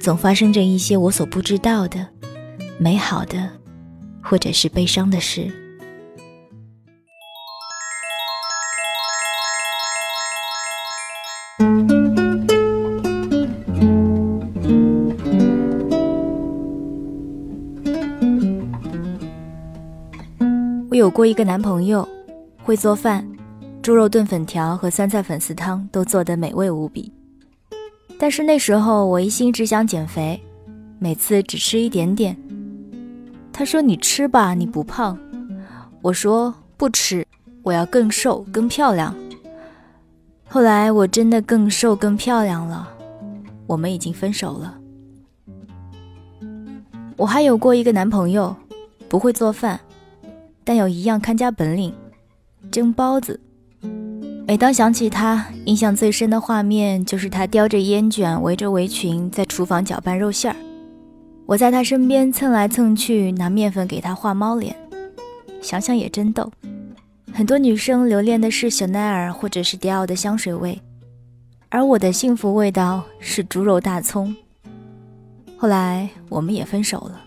总发生着一些我所不知道的美好的，或者是悲伤的事。我有过一个男朋友，会做饭，猪肉炖粉条和酸菜粉丝汤都做得美味无比。但是那时候我一心只想减肥，每次只吃一点点。他说：“你吃吧，你不胖。”我说：“不吃，我要更瘦更漂亮。”后来我真的更瘦更漂亮了，我们已经分手了。我还有过一个男朋友，不会做饭，但有一样看家本领，蒸包子。每当想起他，印象最深的画面就是他叼着烟卷，围着围裙在厨房搅拌肉馅儿。我在他身边蹭来蹭去，拿面粉给他画猫脸。想想也真逗。很多女生留恋的是香奈儿或者是迪奥的香水味，而我的幸福味道是猪肉大葱。后来我们也分手了。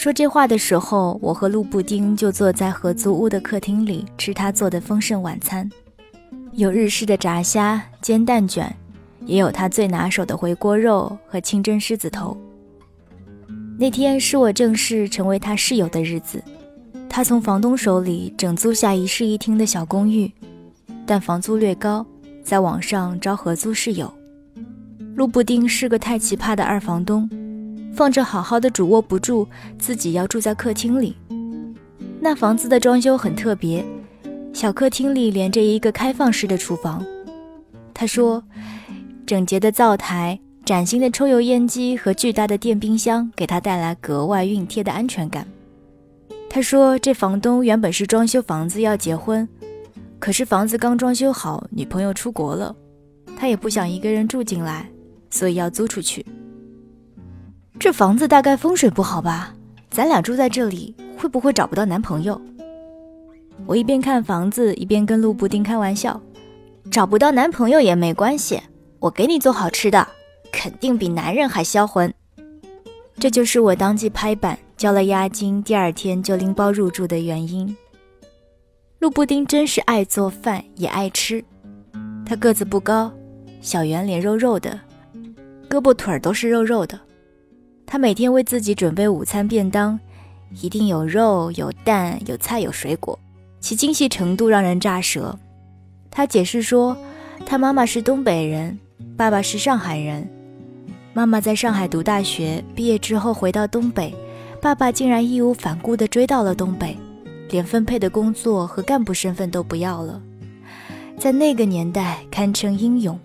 说这话的时候，我和陆布丁就坐在合租屋的客厅里吃他做的丰盛晚餐，有日式的炸虾、煎蛋卷，也有他最拿手的回锅肉和清蒸狮子头。那天是我正式成为他室友的日子，他从房东手里整租下一室一厅的小公寓，但房租略高，在网上招合租室友。陆布丁是个太奇葩的二房东。放着好好的主卧不住，自己要住在客厅里。那房子的装修很特别，小客厅里连着一个开放式的厨房。他说，整洁的灶台、崭新的抽油烟机和巨大的电冰箱给他带来格外熨帖的安全感。他说，这房东原本是装修房子要结婚，可是房子刚装修好，女朋友出国了，他也不想一个人住进来，所以要租出去。这房子大概风水不好吧？咱俩住在这里，会不会找不到男朋友？我一边看房子，一边跟陆布丁开玩笑：“找不到男朋友也没关系，我给你做好吃的，肯定比男人还销魂。”这就是我当即拍板交了押金，第二天就拎包入住的原因。陆布丁真是爱做饭也爱吃，他个子不高，小圆脸，肉肉的，胳膊腿儿都是肉肉的。他每天为自己准备午餐便当，一定有肉、有蛋、有菜、有水果，其精细程度让人咋舌。他解释说，他妈妈是东北人，爸爸是上海人。妈妈在上海读大学，毕业之后回到东北，爸爸竟然义无反顾地追到了东北，连分配的工作和干部身份都不要了，在那个年代堪称英勇。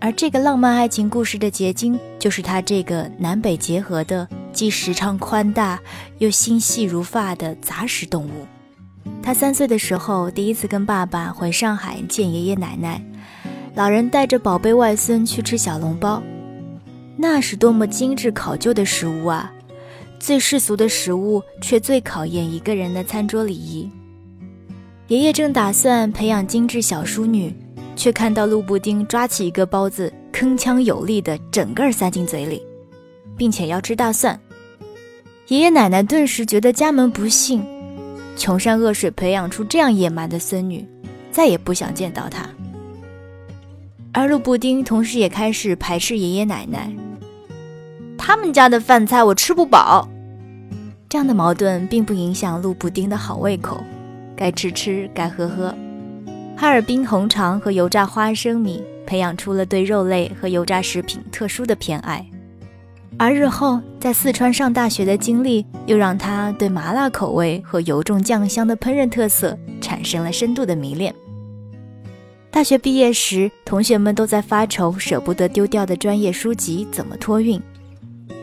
而这个浪漫爱情故事的结晶，就是他这个南北结合的、既时长宽大又心细如发的杂食动物。他三岁的时候，第一次跟爸爸回上海见爷爷奶奶，老人带着宝贝外孙去吃小笼包，那是多么精致考究的食物啊！最世俗的食物，却最考验一个人的餐桌礼仪。爷爷正打算培养精致小淑女。却看到陆布丁抓起一个包子，铿锵有力的整个塞进嘴里，并且要吃大蒜。爷爷奶奶顿时觉得家门不幸，穷山恶水培养出这样野蛮的孙女，再也不想见到她。而陆布丁同时也开始排斥爷爷奶奶，他们家的饭菜我吃不饱。这样的矛盾并不影响陆布丁的好胃口，该吃吃，该喝喝。哈尔滨红肠和油炸花生米培养出了对肉类和油炸食品特殊的偏爱，而日后在四川上大学的经历又让他对麻辣口味和油重酱香的烹饪特色产生了深度的迷恋。大学毕业时，同学们都在发愁舍不得丢掉的专业书籍怎么托运，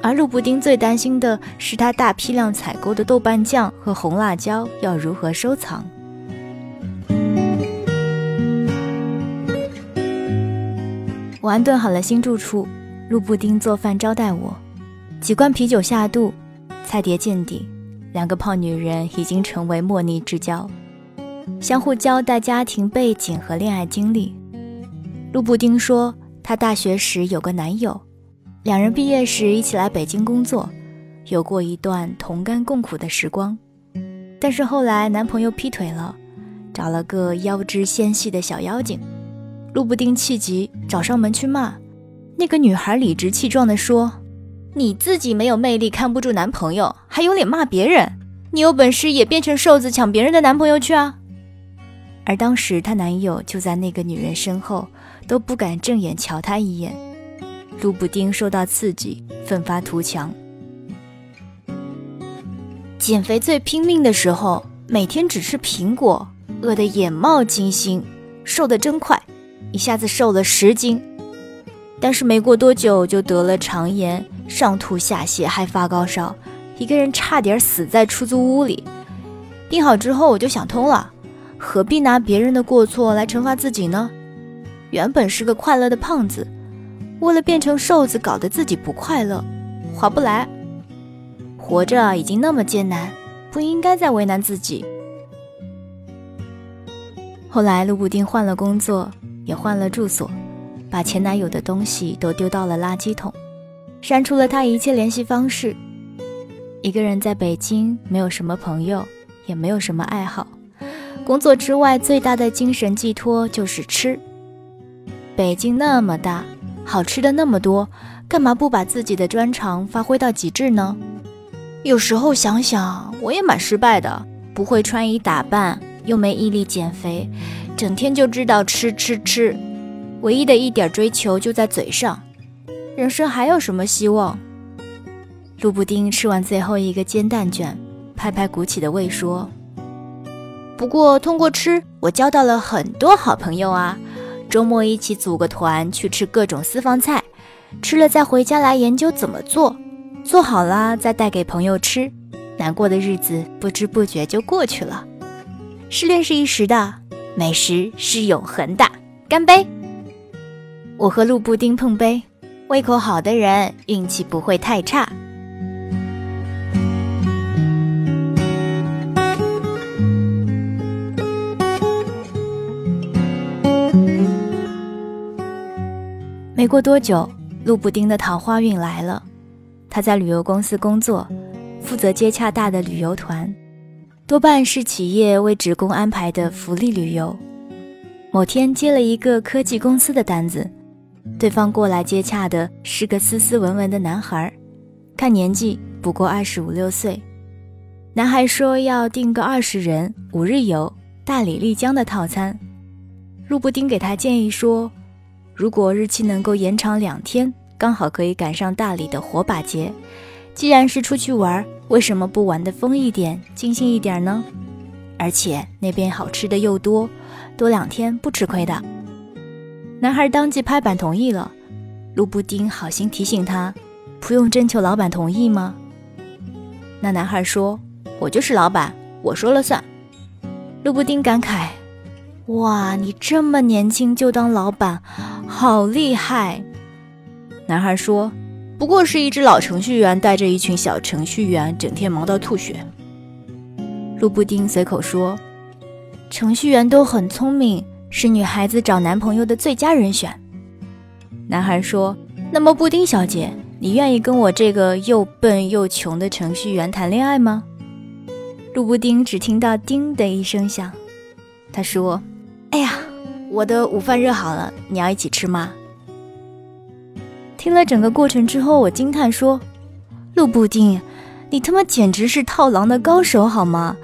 而陆布丁最担心的是他大批量采购的豆瓣酱和红辣椒要如何收藏。我安顿好了新住处，陆布丁做饭招待我，几罐啤酒下肚，菜碟见底，两个胖女人已经成为莫逆之交。相互交代家庭背景和恋爱经历。陆布丁说，她大学时有个男友，两人毕业时一起来北京工作，有过一段同甘共苦的时光。但是后来男朋友劈腿了，找了个腰肢纤细的小妖精。陆布丁气急，找上门去骂。那个女孩理直气壮地说：“你自己没有魅力，看不住男朋友，还有脸骂别人？你有本事也变成瘦子，抢别人的男朋友去啊！”而当时她男友就在那个女人身后，都不敢正眼瞧她一眼。陆布丁受到刺激，奋发图强。减肥最拼命的时候，每天只吃苹果，饿得眼冒金星，瘦得真快，一下子瘦了十斤。但是没过多久就得了肠炎，上吐下泻，还发高烧，一个人差点死在出租屋里。病好之后，我就想通了。何必拿别人的过错来惩罚自己呢？原本是个快乐的胖子，为了变成瘦子，搞得自己不快乐，划不来。活着已经那么艰难，不应该再为难自己。后来，陆布丁换了工作，也换了住所，把前男友的东西都丢到了垃圾桶，删除了他一切联系方式。一个人在北京，没有什么朋友，也没有什么爱好。工作之外最大的精神寄托就是吃。北京那么大，好吃的那么多，干嘛不把自己的专长发挥到极致呢？有时候想想，我也蛮失败的，不会穿衣打扮，又没毅力减肥，整天就知道吃吃吃，唯一的一点追求就在嘴上，人生还有什么希望？陆布丁吃完最后一个煎蛋卷，拍拍鼓起的胃说。不过，通过吃，我交到了很多好朋友啊！周末一起组个团去吃各种私房菜，吃了再回家来研究怎么做，做好了再带给朋友吃。难过的日子不知不觉就过去了。失恋是一时的，美食是永恒的。干杯！我和陆布丁碰杯，胃口好的人运气不会太差。没过多久，陆布丁的桃花运来了。他在旅游公司工作，负责接洽大的旅游团，多半是企业为职工安排的福利旅游。某天接了一个科技公司的单子，对方过来接洽的是个斯斯文文的男孩，看年纪不过二十五六岁。男孩说要订个二十人五日游大理丽江的套餐。陆布丁给他建议说。如果日期能够延长两天，刚好可以赶上大理的火把节。既然是出去玩，为什么不玩的疯一点、尽兴一点呢？而且那边好吃的又多，多两天不吃亏的。男孩当即拍板同意了。陆布丁好心提醒他：“不用征求老板同意吗？”那男孩说：“我就是老板，我说了算。”陆布丁感慨。哇，你这么年轻就当老板，好厉害！男孩说：“不过是一只老程序员带着一群小程序员，整天忙到吐血。”陆布丁随口说：“程序员都很聪明，是女孩子找男朋友的最佳人选。”男孩说：“那么布丁小姐，你愿意跟我这个又笨又穷的程序员谈恋爱吗？”陆布丁只听到“叮”的一声响，他说。哎呀，我的午饭热好了，你要一起吃吗？听了整个过程之后，我惊叹说：“陆布丁，你他妈简直是套狼的高手好吗？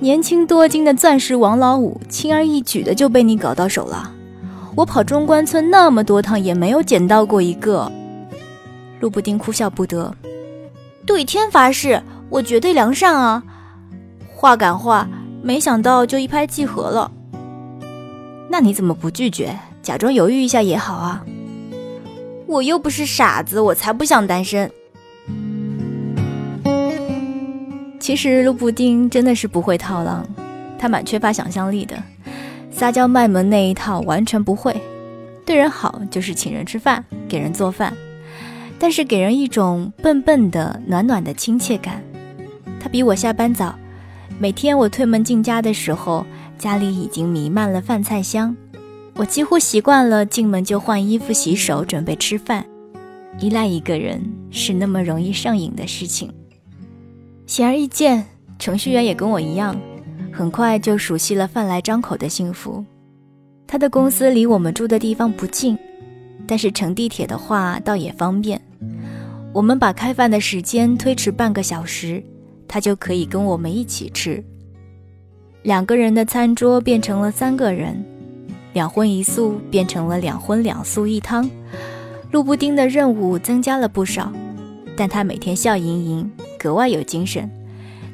年轻多金的钻石王老五，轻而易举的就被你搞到手了。我跑中关村那么多趟，也没有捡到过一个。陆布丁哭笑不得，对天发誓，我绝对良善啊！话赶话，没想到就一拍即合了。那你怎么不拒绝，假装犹豫一下也好啊？我又不是傻子，我才不想单身。其实陆布丁真的是不会套狼，他蛮缺乏想象力的，撒娇卖萌那一套完全不会。对人好就是请人吃饭，给人做饭，但是给人一种笨笨的、暖暖的亲切感。他比我下班早，每天我推门进家的时候，家里已经弥漫了饭菜香。我几乎习惯了进门就换衣服、洗手，准备吃饭。依赖一个人是那么容易上瘾的事情。显而易见，程序员也跟我一样，很快就熟悉了饭来张口的幸福。他的公司离我们住的地方不近，但是乘地铁的话倒也方便。我们把开饭的时间推迟半个小时，他就可以跟我们一起吃。两个人的餐桌变成了三个人，两荤一素变成了两荤两素一汤。陆布丁的任务增加了不少，但他每天笑盈盈。格外有精神，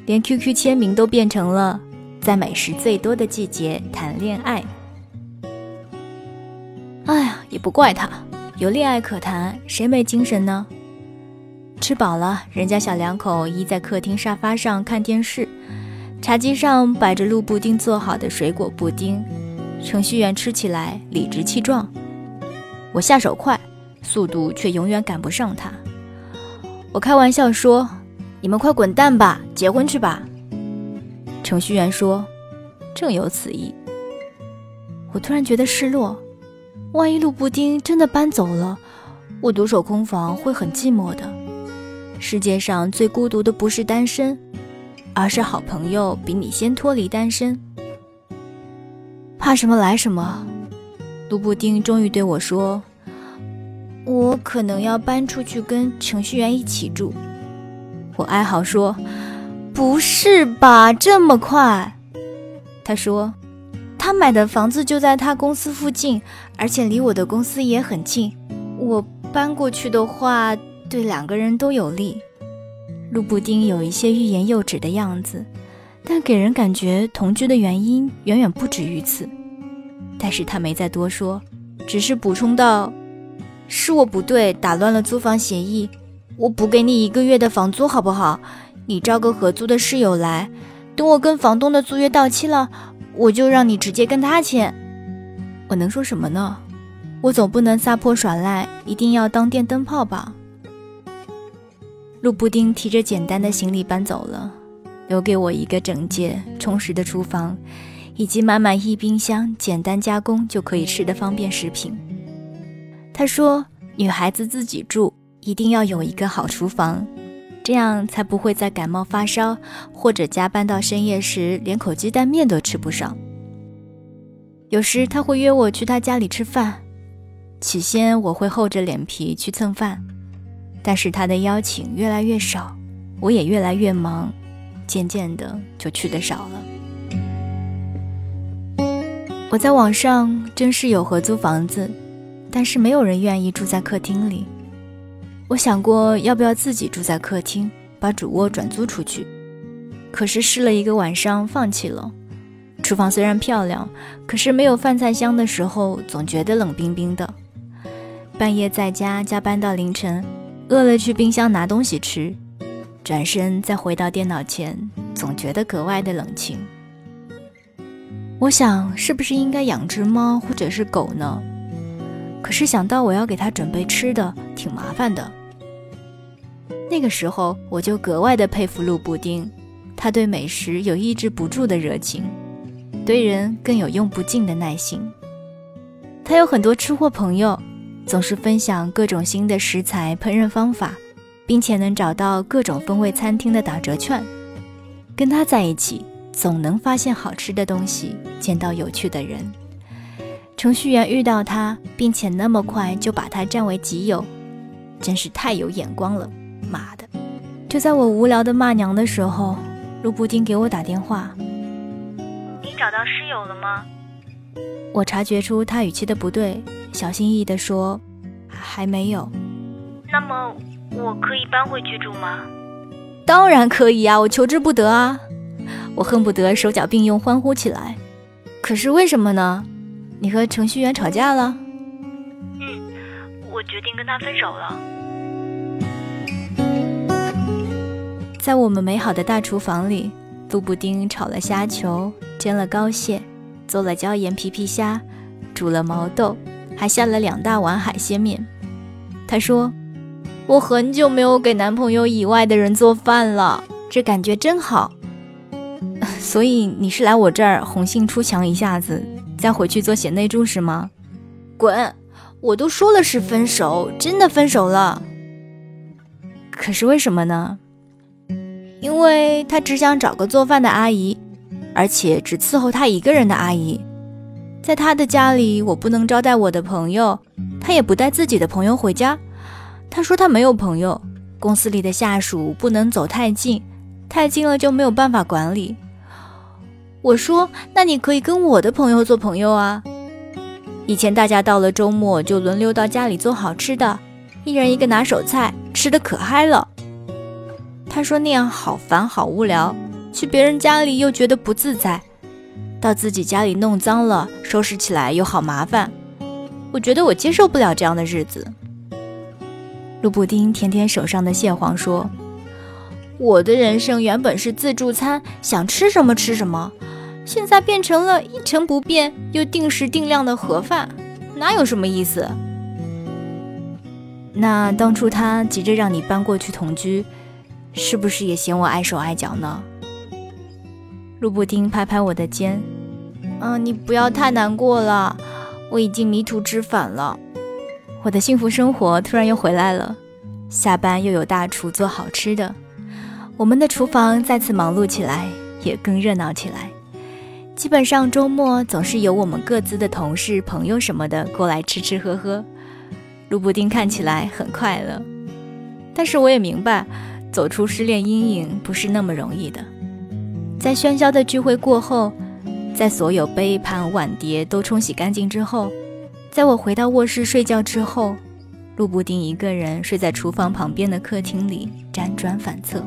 连 QQ 签名都变成了在美食最多的季节谈恋爱。哎呀，也不怪他，有恋爱可谈，谁没精神呢？吃饱了，人家小两口依在客厅沙发上看电视，茶几上摆着陆布丁做好的水果布丁，程序员吃起来理直气壮，我下手快，速度却永远赶不上他。我开玩笑说。你们快滚蛋吧，结婚去吧。程序员说：“正有此意。”我突然觉得失落，万一陆布丁真的搬走了，我独守空房会很寂寞的。世界上最孤独的不是单身，而是好朋友比你先脱离单身。怕什么来什么。卢布丁终于对我说：“我可能要搬出去跟程序员一起住。”我哀嚎说：“不是吧，这么快？”他说：“他买的房子就在他公司附近，而且离我的公司也很近。我搬过去的话，对两个人都有利。”卢布丁有一些欲言又止的样子，但给人感觉同居的原因远远不止于此。但是他没再多说，只是补充道：“是我不对，打乱了租房协议。”我补给你一个月的房租，好不好？你招个合租的室友来，等我跟房东的租约到期了，我就让你直接跟他签。我能说什么呢？我总不能撒泼耍赖，一定要当电灯泡吧？陆布丁提着简单的行李搬走了，留给我一个整洁充实的厨房，以及满满一冰箱简单加工就可以吃的方便食品。他说：“女孩子自己住。”一定要有一个好厨房，这样才不会在感冒发烧或者加班到深夜时连口鸡蛋面都吃不上。有时他会约我去他家里吃饭，起先我会厚着脸皮去蹭饭，但是他的邀请越来越少，我也越来越忙，渐渐的就去的少了。我在网上真是有合租房子，但是没有人愿意住在客厅里。我想过要不要自己住在客厅，把主卧转租出去，可是试了一个晚上，放弃了。厨房虽然漂亮，可是没有饭菜香的时候，总觉得冷冰冰的。半夜在家加班到凌晨，饿了去冰箱拿东西吃，转身再回到电脑前，总觉得格外的冷清。我想，是不是应该养只猫或者是狗呢？可是想到我要给它准备吃的，挺麻烦的。那个时候，我就格外的佩服陆布丁，他对美食有抑制不住的热情，对人更有用不尽的耐心。他有很多吃货朋友，总是分享各种新的食材烹饪方法，并且能找到各种风味餐厅的打折券。跟他在一起，总能发现好吃的东西，见到有趣的人。程序员遇到他，并且那么快就把他占为己有，真是太有眼光了。妈的，就在我无聊的骂娘的时候，陆布丁给我打电话。你找到室友了吗？我察觉出他语气的不对，小心翼翼地说：“还没有。”那么我可以搬回去住吗？当然可以啊，我求之不得啊！我恨不得手脚并用欢呼起来。可是为什么呢？你和程序员吵架了？嗯，我决定跟他分手了。在我们美好的大厨房里，杜布丁炒了虾球，煎了膏蟹，做了椒盐皮皮虾，煮了毛豆，还下了两大碗海鲜面。他说。我很久没有给男朋友以外的人做饭了，这感觉真好。所以你是来我这儿红杏出墙一下子，再回去做贤内助是吗？滚！我都说了是分手，真的分手了。可是为什么呢？因为他只想找个做饭的阿姨，而且只伺候他一个人的阿姨。在他的家里，我不能招待我的朋友，他也不带自己的朋友回家。他说他没有朋友，公司里的下属不能走太近，太近了就没有办法管理。我说那你可以跟我的朋友做朋友啊。以前大家到了周末就轮流到家里做好吃的，一人一个拿手菜，吃的可嗨了。他说那样好烦好无聊，去别人家里又觉得不自在，到自己家里弄脏了，收拾起来又好麻烦。我觉得我接受不了这样的日子。路布丁舔舔手上的蟹黄，说：“我的人生原本是自助餐，想吃什么吃什么，现在变成了一成不变又定时定量的盒饭，哪有什么意思？那当初他急着让你搬过去同居，是不是也嫌我碍手碍脚呢？”路布丁拍拍我的肩：“嗯，你不要太难过了，我已经迷途知返了。”我的幸福生活突然又回来了，下班又有大厨做好吃的，我们的厨房再次忙碌起来，也更热闹起来。基本上周末总是有我们各自的同事、朋友什么的过来吃吃喝喝。卢布丁看起来很快乐，但是我也明白，走出失恋阴影不是那么容易的。在喧嚣的聚会过后，在所有杯盘碗碟都冲洗干净之后。在我回到卧室睡觉之后，陆布丁一个人睡在厨房旁边的客厅里，辗转反侧。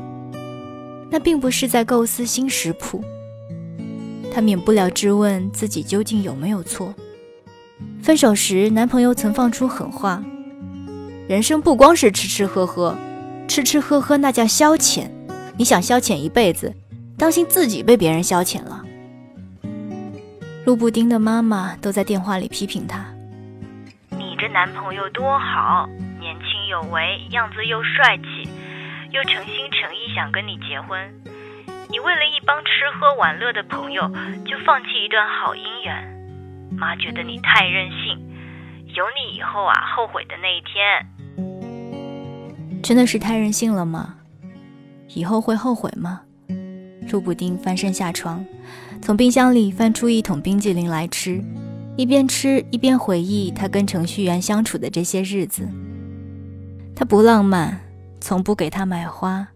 那并不是在构思新食谱，他免不了质问自己究竟有没有错。分手时，男朋友曾放出狠话：“人生不光是吃吃喝喝，吃吃喝喝那叫消遣。你想消遣一辈子，当心自己被别人消遣了。”陆布丁的妈妈都在电话里批评他。这男朋友多好，年轻有为，样子又帅气，又诚心诚意想跟你结婚。你为了一帮吃喝玩乐的朋友，就放弃一段好姻缘。妈觉得你太任性，有你以后啊，后悔的那一天。真的是太任性了吗？以后会后悔吗？朱布丁翻身下床，从冰箱里翻出一桶冰激凌来吃。一边吃一边回忆他跟程序员相处的这些日子。他不浪漫，从不给他买花，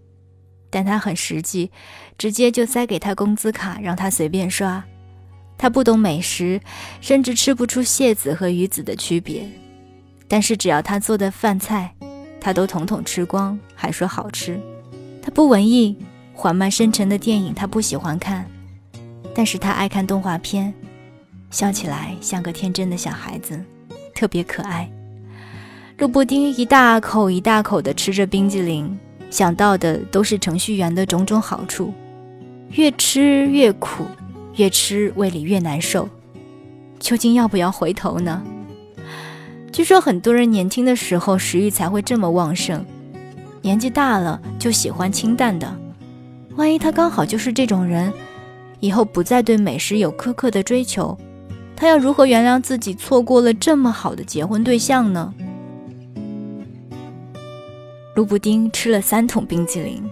但他很实际，直接就塞给他工资卡，让他随便刷。他不懂美食，甚至吃不出蟹子和鱼子的区别，但是只要他做的饭菜，他都统统吃光，还说好吃。他不文艺，缓慢深沉的电影他不喜欢看，但是他爱看动画片。笑起来像个天真的小孩子，特别可爱。陆布丁一大口一大口地吃着冰激凌，想到的都是程序员的种种好处，越吃越苦，越吃胃里越难受。究竟要不要回头呢？据说很多人年轻的时候食欲才会这么旺盛，年纪大了就喜欢清淡的。万一他刚好就是这种人，以后不再对美食有苛刻的追求。他要如何原谅自己错过了这么好的结婚对象呢？卢布丁吃了三桶冰激凌，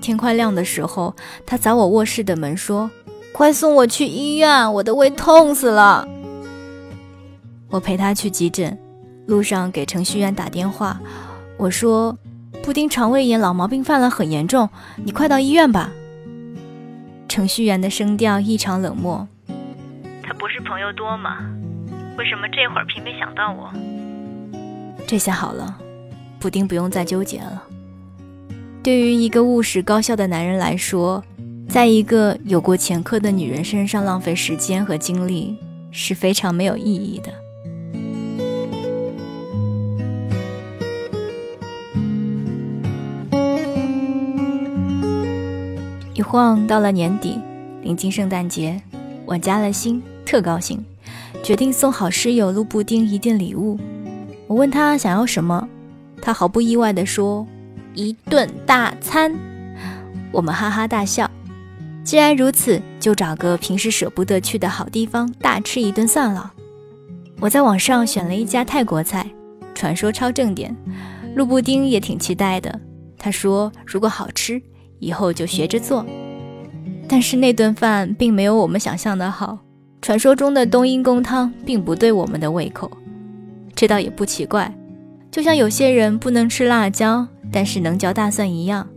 天快亮的时候，他砸我卧室的门说：“快送我去医院，我的胃痛死了。”我陪他去急诊，路上给程序员打电话，我说：“布丁肠胃炎老毛病犯了，很严重，你快到医院吧。程序员的声调异常冷漠。不是朋友多吗？为什么这会儿偏偏想到我？这下好了，布丁不用再纠结了。对于一个务实高效的男人来说，在一个有过前科的女人身上浪费时间和精力是非常没有意义的。一晃到了年底，临近圣诞节，我加了薪，特高兴，决定送好室友陆布丁一件礼物。我问他想要什么，他毫不意外地说：“一顿大餐。”我们哈哈大笑。既然如此，就找个平时舍不得去的好地方大吃一顿算了。我在网上选了一家泰国菜，传说超正点。陆布丁也挺期待的，他说如果好吃。以后就学着做，但是那顿饭并没有我们想象的好。传说中的冬阴功汤并不对我们的胃口，这倒也不奇怪。就像有些人不能吃辣椒，但是能嚼大蒜一样，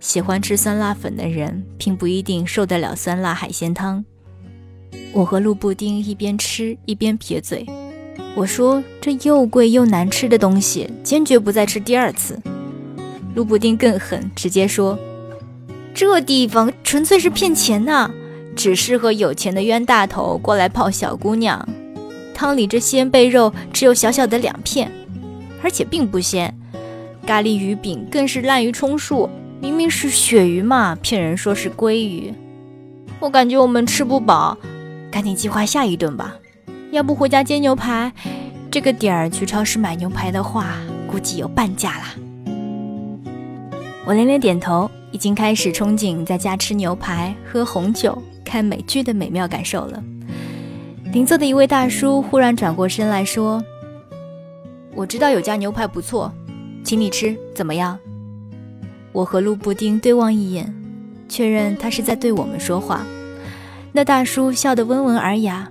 喜欢吃酸辣粉的人并不一定受得了酸辣海鲜汤。我和陆布丁一边吃一边撇嘴，我说：“这又贵又难吃的东西，坚决不再吃第二次。”陆布丁更狠，直接说。这地方纯粹是骗钱呐，只适合有钱的冤大头过来泡小姑娘。汤里这鲜贝肉只有小小的两片，而且并不鲜。咖喱鱼饼更是滥竽充数，明明是鳕鱼嘛，骗人说是鲑鱼。我感觉我们吃不饱，赶紧计划下一顿吧。要不回家煎牛排？这个点儿去超市买牛排的话，估计有半价啦。我连连点头。已经开始憧憬在家吃牛排、喝红酒、看美剧的美妙感受了。邻座的一位大叔忽然转过身来说：“我知道有家牛排不错，请你吃，怎么样？”我和陆布丁对望一眼，确认他是在对我们说话。那大叔笑得温文尔雅：“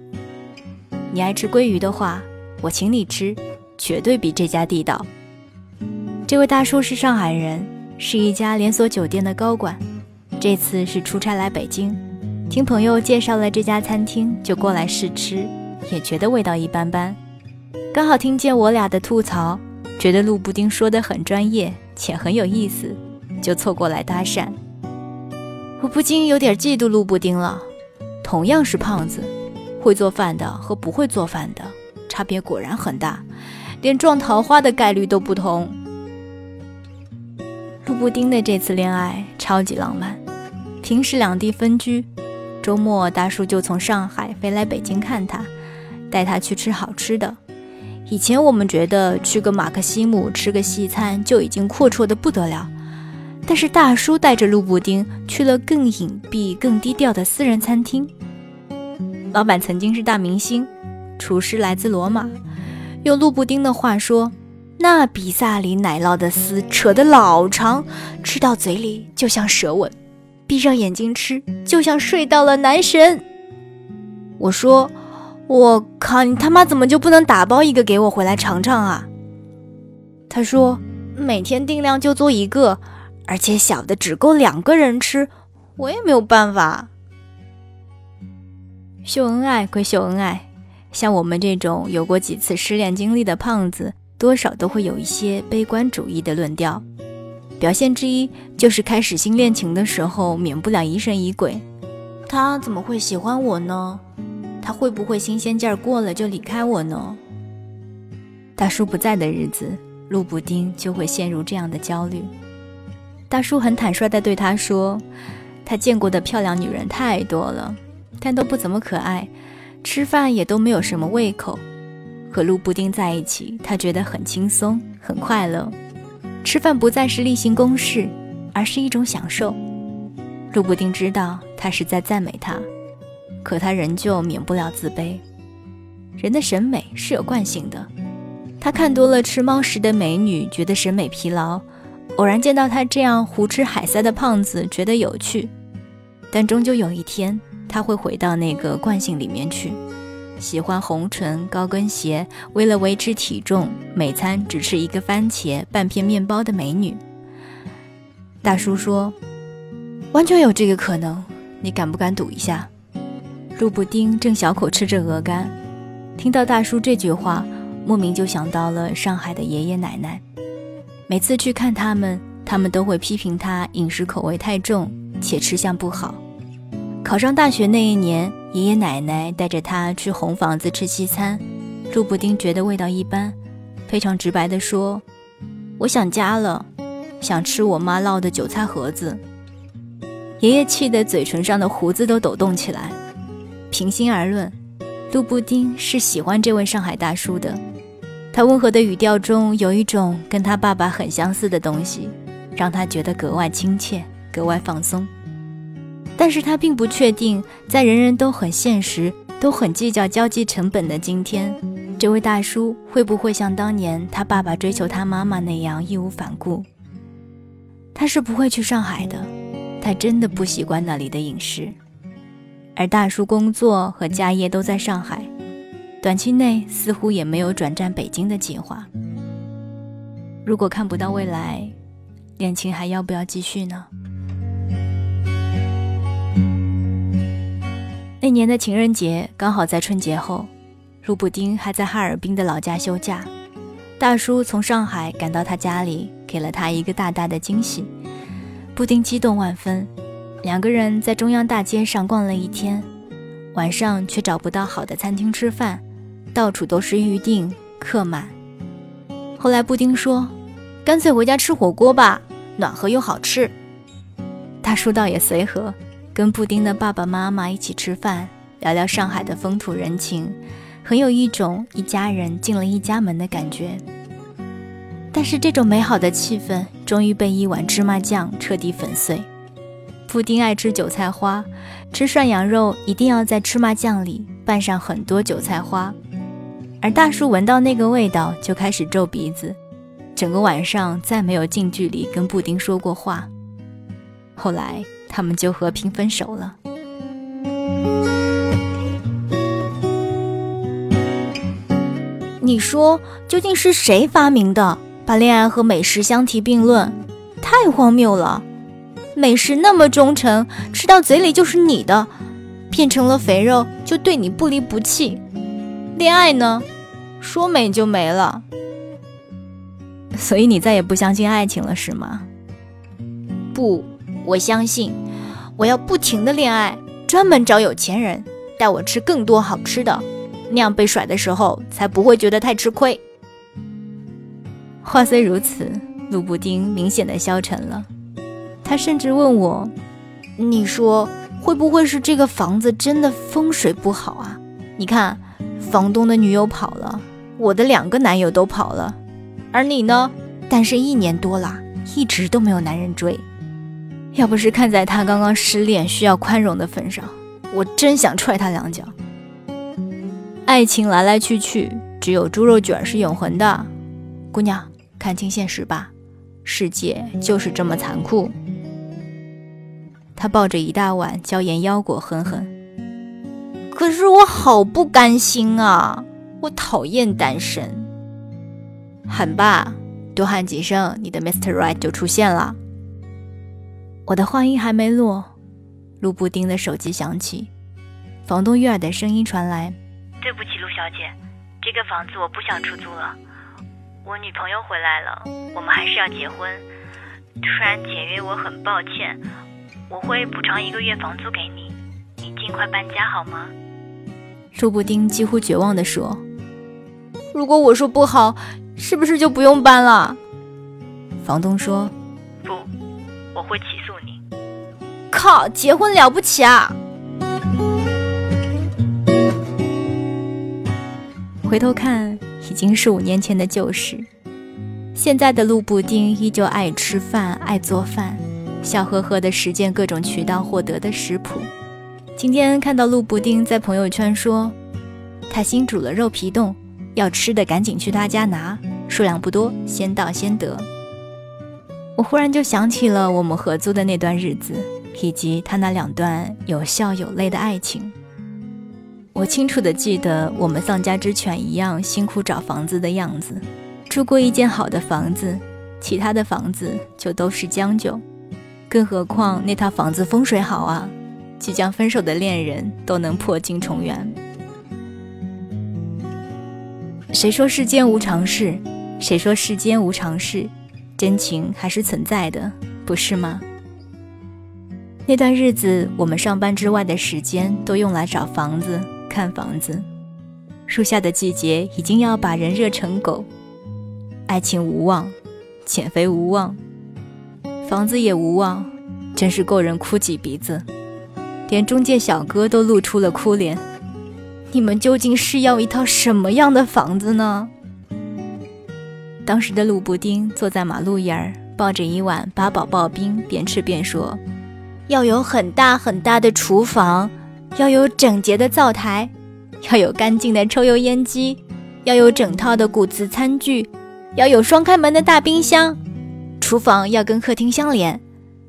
你爱吃鲑鱼的话，我请你吃，绝对比这家地道。”这位大叔是上海人。是一家连锁酒店的高管，这次是出差来北京，听朋友介绍了这家餐厅，就过来试吃，也觉得味道一般般。刚好听见我俩的吐槽，觉得陆布丁说的很专业且很有意思，就凑过来搭讪。我不禁有点嫉妒陆布丁了，同样是胖子，会做饭的和不会做饭的差别果然很大，连撞桃花的概率都不同。陆布丁的这次恋爱超级浪漫，平时两地分居，周末大叔就从上海飞来北京看他，带他去吃好吃的。以前我们觉得去个马克西姆吃个西餐就已经阔绰的不得了，但是大叔带着陆布丁去了更隐蔽、更低调的私人餐厅。老板曾经是大明星，厨师来自罗马，用陆布丁的话说。那比萨里奶酪的丝扯得老长，吃到嘴里就像舌吻，闭上眼睛吃就像睡到了男神。我说：“我靠，你他妈怎么就不能打包一个给我回来尝尝啊？”他说：“每天定量就做一个，而且小的只够两个人吃，我也没有办法。”秀恩爱归秀恩爱，像我们这种有过几次失恋经历的胖子。多少都会有一些悲观主义的论调，表现之一就是开始新恋情的时候，免不了疑神疑鬼。他怎么会喜欢我呢？他会不会新鲜劲儿过了就离开我呢？大叔不在的日子，路布丁就会陷入这样的焦虑。大叔很坦率地对他说：“他见过的漂亮女人太多了，但都不怎么可爱，吃饭也都没有什么胃口。”和路布丁在一起，他觉得很轻松，很快乐。吃饭不再是例行公事，而是一种享受。陆布丁知道他是在赞美他，可他仍旧免不了自卑。人的审美是有惯性的，他看多了吃猫食的美女，觉得审美疲劳；偶然见到他这样胡吃海塞的胖子，觉得有趣。但终究有一天，他会回到那个惯性里面去。喜欢红唇、高跟鞋，为了维持体重，每餐只吃一个番茄、半片面包的美女，大叔说：“完全有这个可能，你敢不敢赌一下？”陆布丁正小口吃着鹅肝，听到大叔这句话，莫名就想到了上海的爷爷奶奶。每次去看他们，他们都会批评他饮食口味太重，且吃相不好。考上大学那一年，爷爷奶奶带着他去红房子吃西餐，陆布丁觉得味道一般，非常直白地说：“我想家了，想吃我妈烙的韭菜盒子。”爷爷气得嘴唇上的胡子都抖动起来。平心而论，陆布丁是喜欢这位上海大叔的。他温和的语调中有一种跟他爸爸很相似的东西，让他觉得格外亲切，格外放松。但是他并不确定，在人人都很现实、都很计较交际成本的今天，这位大叔会不会像当年他爸爸追求他妈妈那样义无反顾？他是不会去上海的，他真的不习惯那里的饮食。而大叔工作和家业都在上海，短期内似乎也没有转战北京的计划。如果看不到未来，恋情还要不要继续呢？那年的情人节刚好在春节后，陆布丁还在哈尔滨的老家休假。大叔从上海赶到他家里，给了他一个大大的惊喜。布丁激动万分，两个人在中央大街上逛了一天，晚上却找不到好的餐厅吃饭，到处都是预订客满。后来布丁说：“干脆回家吃火锅吧，暖和又好吃。”大叔倒也随和。跟布丁的爸爸妈妈一起吃饭，聊聊上海的风土人情，很有一种一家人进了一家门的感觉。但是这种美好的气氛终于被一碗芝麻酱彻底粉碎。布丁爱吃韭菜花，吃涮羊肉一定要在芝麻酱里拌上很多韭菜花，而大叔闻到那个味道就开始皱鼻子，整个晚上再没有近距离跟布丁说过话。后来。他们就和平分手了。你说，究竟是谁发明的把恋爱和美食相提并论？太荒谬了！美食那么忠诚，吃到嘴里就是你的，变成了肥肉就对你不离不弃。恋爱呢，说没就没了。所以你再也不相信爱情了，是吗？不，我相信。我要不停的恋爱，专门找有钱人带我吃更多好吃的，那样被甩的时候才不会觉得太吃亏。话虽如此，陆布丁明显的消沉了。他甚至问我：“你说会不会是这个房子真的风水不好啊？你看，房东的女友跑了，我的两个男友都跑了，而你呢，单身一年多了，一直都没有男人追。”要不是看在他刚刚失恋需要宽容的份上，我真想踹他两脚。爱情来来去去，只有猪肉卷是永恒的。姑娘，看清现实吧，世界就是这么残酷。他抱着一大碗椒盐腰果，哼哼。可是我好不甘心啊！我讨厌单身。喊吧，多喊几声，你的 Mr. Right 就出现了。我的话音还没落，陆布丁的手机响起，房东悦耳的声音传来：“对不起，陆小姐，这个房子我不想出租了。我女朋友回来了，我们还是要结婚。突然解约，我很抱歉。我会补偿一个月房租给你，你尽快搬家好吗？”陆布丁几乎绝望地说：“如果我说不好，是不是就不用搬了？”房东说：“不，我会起诉你。”靠！结婚了不起啊！回头看，已经是五年前的旧事。现在的陆布丁依旧爱吃饭、爱做饭，笑呵呵的实践各种渠道获得的食谱。今天看到陆布丁在朋友圈说，他新煮了肉皮冻，要吃的赶紧去他家拿，数量不多，先到先得。我忽然就想起了我们合租的那段日子。以及他那两段有笑有泪的爱情，我清楚的记得我们丧家之犬一样辛苦找房子的样子。住过一间好的房子，其他的房子就都是将就。更何况那套房子风水好啊，即将分手的恋人都能破镜重圆。谁说世间无常事？谁说世间无常事？真情还是存在的，不是吗？那段日子，我们上班之外的时间都用来找房子、看房子。树下的季节已经要把人热成狗，爱情无望，减肥无望，房子也无望，真是够人哭几鼻子。连中介小哥都露出了哭脸。你们究竟是要一套什么样的房子呢？当时的路布丁坐在马路沿儿，抱着一碗八宝刨冰，边吃边说。要有很大很大的厨房，要有整洁的灶台，要有干净的抽油烟机，要有整套的骨瓷餐具，要有双开门的大冰箱。厨房要跟客厅相连，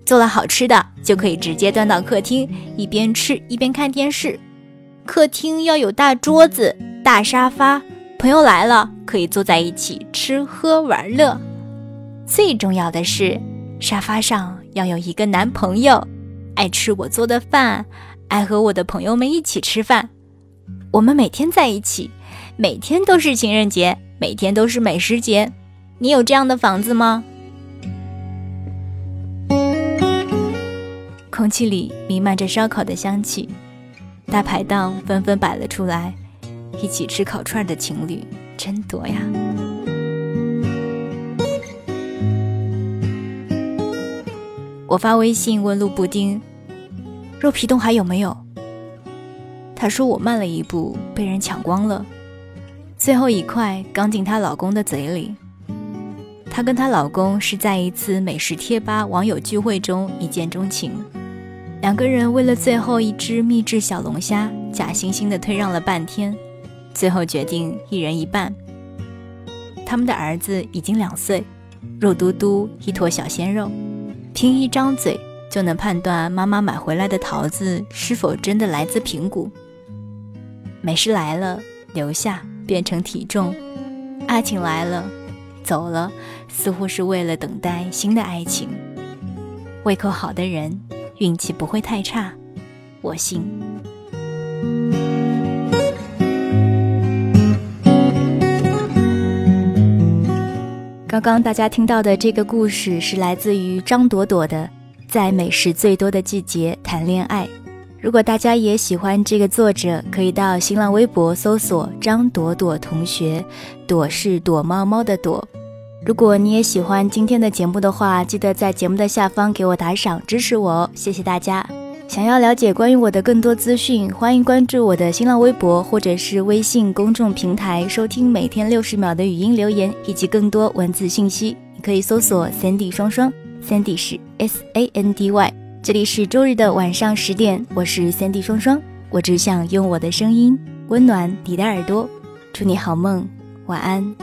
做了好吃的就可以直接端到客厅，一边吃一边看电视。客厅要有大桌子、大沙发，朋友来了可以坐在一起吃喝玩乐。最重要的是，沙发上要有一个男朋友。爱吃我做的饭，爱和我的朋友们一起吃饭。我们每天在一起，每天都是情人节，每天都是美食节。你有这样的房子吗？空气里弥漫着烧烤的香气，大排档纷纷摆了出来，一起吃烤串的情侣真多呀。我发微信问路布丁：“肉皮冻还有没有？”他说：“我慢了一步，被人抢光了。最后一块刚进她老公的嘴里。她跟她老公是在一次美食贴吧网友聚会中一见钟情，两个人为了最后一只秘制小龙虾，假惺惺的退让了半天，最后决定一人一半。他们的儿子已经两岁，肉嘟嘟一坨小鲜肉。”凭一张嘴就能判断妈妈买回来的桃子是否真的来自平谷。美食来了，留下变成体重；爱情来了，走了，似乎是为了等待新的爱情。胃口好的人，运气不会太差，我信。刚刚大家听到的这个故事是来自于张朵朵的《在美食最多的季节谈恋爱》。如果大家也喜欢这个作者，可以到新浪微博搜索“张朵朵同学”，朵是躲猫猫的朵。如果你也喜欢今天的节目的话，记得在节目的下方给我打赏支持我哦，谢谢大家。想要了解关于我的更多资讯，欢迎关注我的新浪微博或者是微信公众平台，收听每天六十秒的语音留言以及更多文字信息。你可以搜索 Sandy 双双，Sandy 是 S A N D Y。这里是周日的晚上十点，我是 Sandy 双双，我只想用我的声音温暖你的耳朵，祝你好梦，晚安。